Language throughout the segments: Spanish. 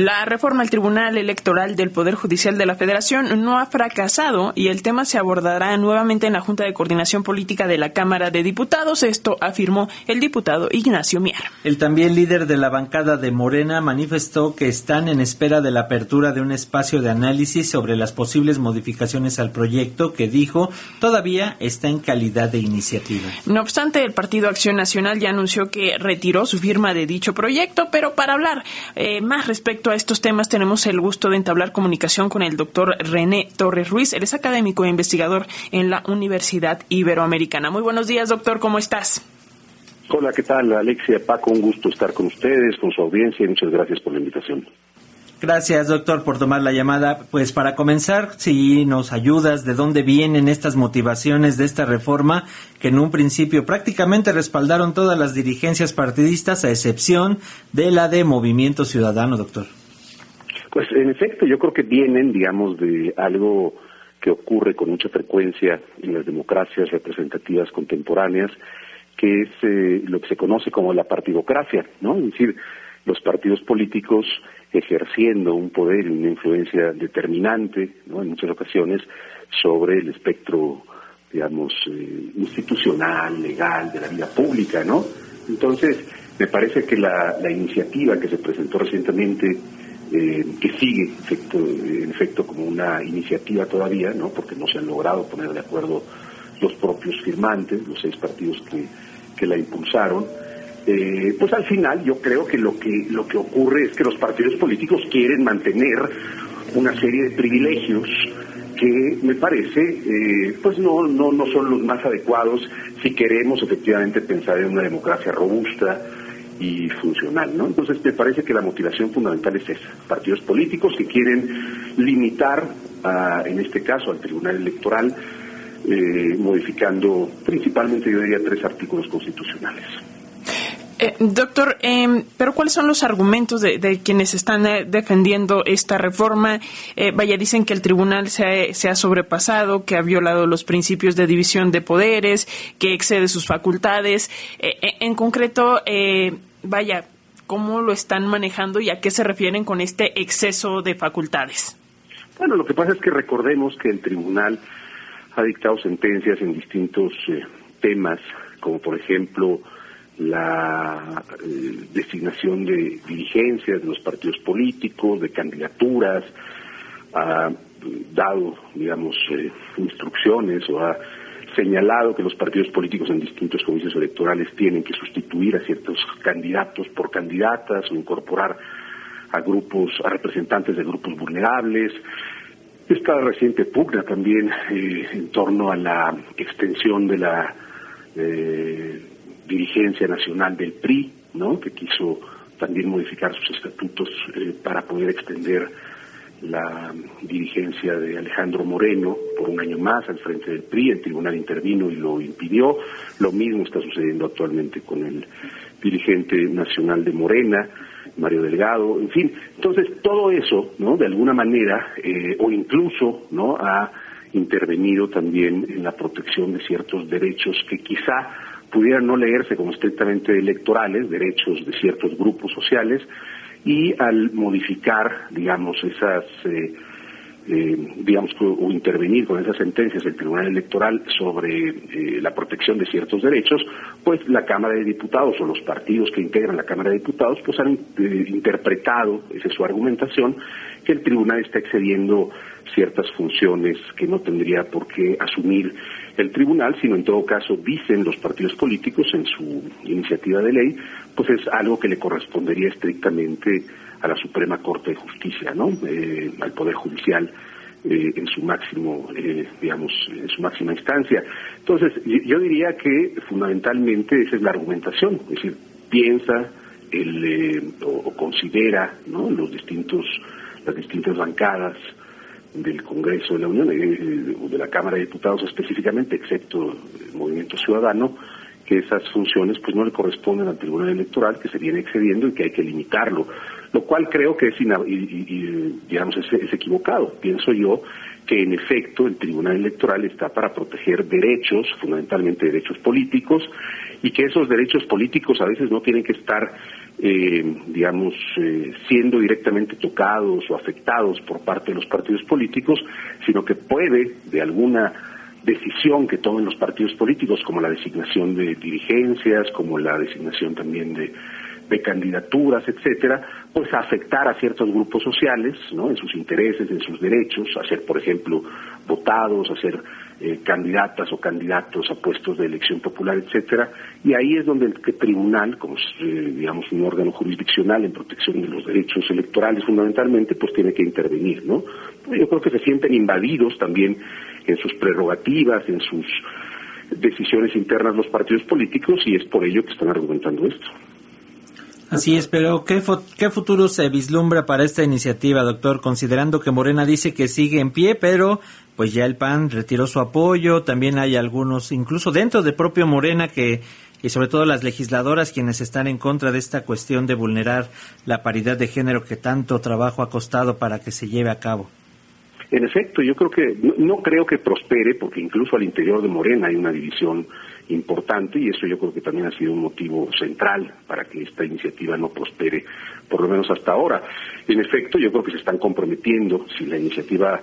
La reforma al Tribunal Electoral del Poder Judicial de la Federación no ha fracasado y el tema se abordará nuevamente en la Junta de Coordinación Política de la Cámara de Diputados. Esto afirmó el diputado Ignacio Mier. El también líder de la bancada de Morena manifestó que están en espera de la apertura de un espacio de análisis sobre las posibles modificaciones al proyecto que dijo todavía está en calidad de iniciativa. No obstante, el Partido Acción Nacional ya anunció que retiró su firma de dicho proyecto, pero para hablar eh, más respecto a estos temas tenemos el gusto de entablar comunicación con el doctor René Torres Ruiz. Él es académico e investigador en la Universidad Iberoamericana. Muy buenos días, doctor. ¿Cómo estás? Hola, ¿qué tal, Alexia? Paco, un gusto estar con ustedes, con su audiencia y muchas gracias por la invitación. Gracias, doctor, por tomar la llamada. Pues para comenzar, si nos ayudas, ¿de dónde vienen estas motivaciones de esta reforma que en un principio prácticamente respaldaron todas las dirigencias partidistas, a excepción de la de Movimiento Ciudadano, doctor? Pues en efecto, yo creo que vienen, digamos, de algo que ocurre con mucha frecuencia en las democracias representativas contemporáneas, que es eh, lo que se conoce como la partidocracia, ¿no? Es decir, los partidos políticos ejerciendo un poder y una influencia determinante, ¿no? En muchas ocasiones sobre el espectro, digamos, eh, institucional, legal, de la vida pública, ¿no? Entonces, me parece que la, la iniciativa que se presentó recientemente eh, que sigue en efecto como una iniciativa todavía, ¿no? porque no se han logrado poner de acuerdo los propios firmantes, los seis partidos que, que la impulsaron, eh, pues al final yo creo que lo que lo que ocurre es que los partidos políticos quieren mantener una serie de privilegios que me parece eh, pues no no no son los más adecuados si queremos efectivamente pensar en una democracia robusta y funcional, ¿no? Entonces me parece que la motivación fundamental es esa, partidos políticos que quieren limitar, en este caso, al Tribunal Electoral, eh, modificando principalmente, yo diría, tres artículos constitucionales. Eh, doctor, em, pero ¿cuáles son los argumentos de, quienes están eh, defendiendo esta reforma? Vaya, dicen que el tribunal se ha, sobrepasado, que ha violado los principios de división de poderes, que excede sus facultades. en concreto, vaya, ¿cómo lo están manejando y a qué se refieren con este exceso de facultades? Bueno, lo que pasa es que recordemos que el tribunal ha dictado sentencias en distintos temas, como por ejemplo la eh, designación de dirigencias de los partidos políticos, de candidaturas, ha dado, digamos, eh, instrucciones o ha señalado que los partidos políticos en distintos comicios electorales tienen que sustituir a ciertos candidatos por candidatas o incorporar a grupos, a representantes de grupos vulnerables. Esta reciente pugna también eh, en torno a la extensión de la dirigencia nacional del PRI, ¿no? que quiso también modificar sus estatutos eh, para poder extender la dirigencia de Alejandro Moreno por un año más al frente del PRI. El tribunal intervino y lo impidió. Lo mismo está sucediendo actualmente con el dirigente nacional de Morena, Mario Delgado. En fin, entonces todo eso, ¿no? De alguna manera, eh, o incluso, ¿no? Ha intervenido también en la protección de ciertos derechos que quizá pudieran no leerse como estrictamente electorales, derechos de ciertos grupos sociales, y al modificar, digamos, esas, eh, eh, digamos, o intervenir con esas sentencias del Tribunal Electoral sobre eh, la protección de ciertos derechos, pues la Cámara de Diputados o los partidos que integran la Cámara de Diputados, pues han interpretado, esa es su argumentación, que el Tribunal está excediendo ciertas funciones que no tendría por qué asumir el tribunal, sino en todo caso dicen los partidos políticos en su iniciativa de ley, pues es algo que le correspondería estrictamente a la Suprema Corte de Justicia, ¿no? Eh, al Poder Judicial eh, en su máximo, eh, digamos, en su máxima instancia. Entonces, yo diría que fundamentalmente esa es la argumentación, es decir, piensa el, o, considera, ¿no? Los distintos, las distintas bancadas del Congreso de la Unión, eh, o de la Cámara de Diputados específicamente, excepto el Movimiento Ciudadano, que esas funciones pues no le corresponden al Tribunal Electoral, que se viene excediendo y que hay que limitarlo, lo cual creo que es, digamos, es, equivocado. Pienso yo que en efecto el Tribunal Electoral está para proteger derechos, fundamentalmente derechos políticos, y que esos derechos políticos a veces no tienen que estar eh, digamos, eh, siendo directamente tocados o afectados por parte de los partidos políticos, sino que puede, de alguna decisión que tomen los partidos políticos, como la designación de dirigencias, como la designación también de, de candidaturas, etcétera, pues afectar a ciertos grupos sociales, ¿no? En sus intereses, en sus derechos, a ser, por ejemplo, votados, a ser eh, candidatas o candidatos a puestos de elección popular, etcétera, y ahí es donde el tribunal, como es, eh, digamos un órgano jurisdiccional en protección de los derechos electorales fundamentalmente, pues tiene que intervenir, ¿no? Yo creo que se sienten invadidos también en sus prerrogativas, en sus decisiones internas los partidos políticos y es por ello que están argumentando esto. Así es, pero ¿qué, ¿qué futuro se vislumbra para esta iniciativa, doctor? Considerando que Morena dice que sigue en pie, pero pues ya el PAN retiró su apoyo, también hay algunos, incluso dentro de propio Morena, que y sobre todo las legisladoras quienes están en contra de esta cuestión de vulnerar la paridad de género que tanto trabajo ha costado para que se lleve a cabo. En efecto, yo creo que no, creo que prospere, porque incluso al interior de Morena hay una división importante y eso yo creo que también ha sido un motivo central para que esta iniciativa no prospere, por lo menos hasta ahora. En efecto, yo creo que se están comprometiendo, si la iniciativa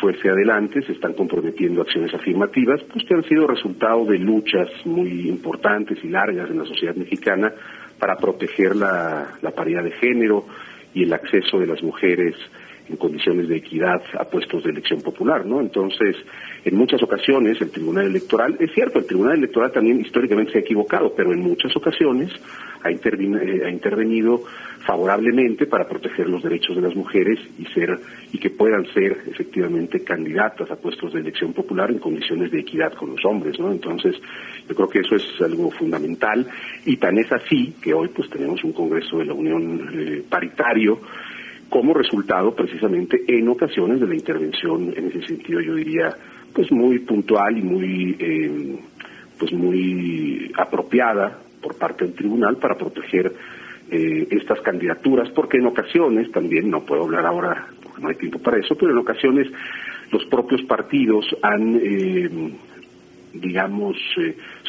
fuese adelante, se están comprometiendo acciones afirmativas, pues que han sido resultado de luchas muy importantes y largas en la sociedad mexicana para proteger la, la paridad de género y el acceso de las mujeres en condiciones de equidad a puestos de elección popular, ¿no? Entonces, en muchas ocasiones el Tribunal Electoral, es cierto, el Tribunal Electoral también históricamente se ha equivocado, pero en muchas ocasiones ha, eh, ha intervenido favorablemente para proteger los derechos de las mujeres y ser y que puedan ser efectivamente candidatas a puestos de elección popular en condiciones de equidad con los hombres, ¿no? Entonces, yo creo que eso es algo fundamental y tan es así que hoy pues tenemos un Congreso de la Unión eh, paritario como resultado precisamente en ocasiones de la intervención en ese sentido yo diría pues muy puntual y muy eh, pues muy apropiada por parte del tribunal para proteger eh, estas candidaturas porque en ocasiones también no puedo hablar ahora porque no hay tiempo para eso pero en ocasiones los propios partidos han eh, digamos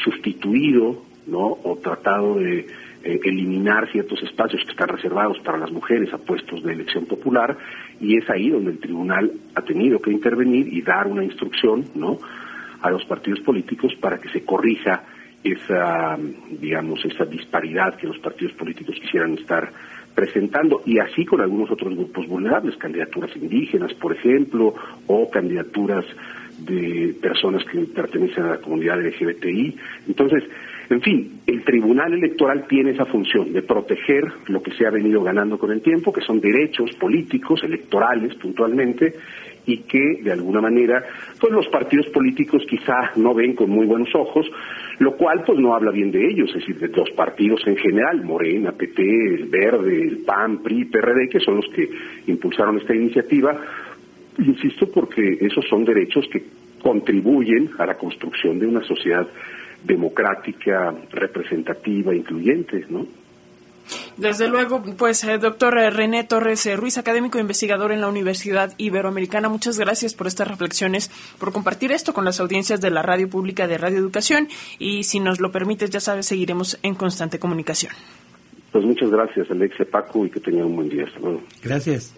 sustituido no o tratado de eh, eliminar ciertos espacios que están reservados para las mujeres a puestos de elección popular y es ahí donde el tribunal ha tenido que intervenir y dar una instrucción no a los partidos políticos para que se corrija esa digamos esa disparidad que los partidos políticos quisieran estar presentando y así con algunos otros grupos vulnerables candidaturas indígenas por ejemplo o candidaturas de personas que pertenecen a la comunidad LGBTI entonces en fin, el Tribunal Electoral tiene esa función de proteger lo que se ha venido ganando con el tiempo, que son derechos políticos, electorales puntualmente, y que de alguna manera pues los partidos políticos quizá no ven con muy buenos ojos, lo cual pues no habla bien de ellos, es decir, de los partidos en general, Morena, PT, el Verde, el PAN, PRI, PRD, que son los que impulsaron esta iniciativa, insisto porque esos son derechos que contribuyen a la construcción de una sociedad democrática, representativa, incluyente, ¿no? Desde luego, pues, eh, doctor eh, René Torres eh, Ruiz, académico e investigador en la Universidad Iberoamericana, muchas gracias por estas reflexiones, por compartir esto con las audiencias de la radio pública de Radio Educación y si nos lo permites, ya sabes, seguiremos en constante comunicación. Pues muchas gracias, Alexia Paco, y que tenga un buen día. Hasta luego. Gracias.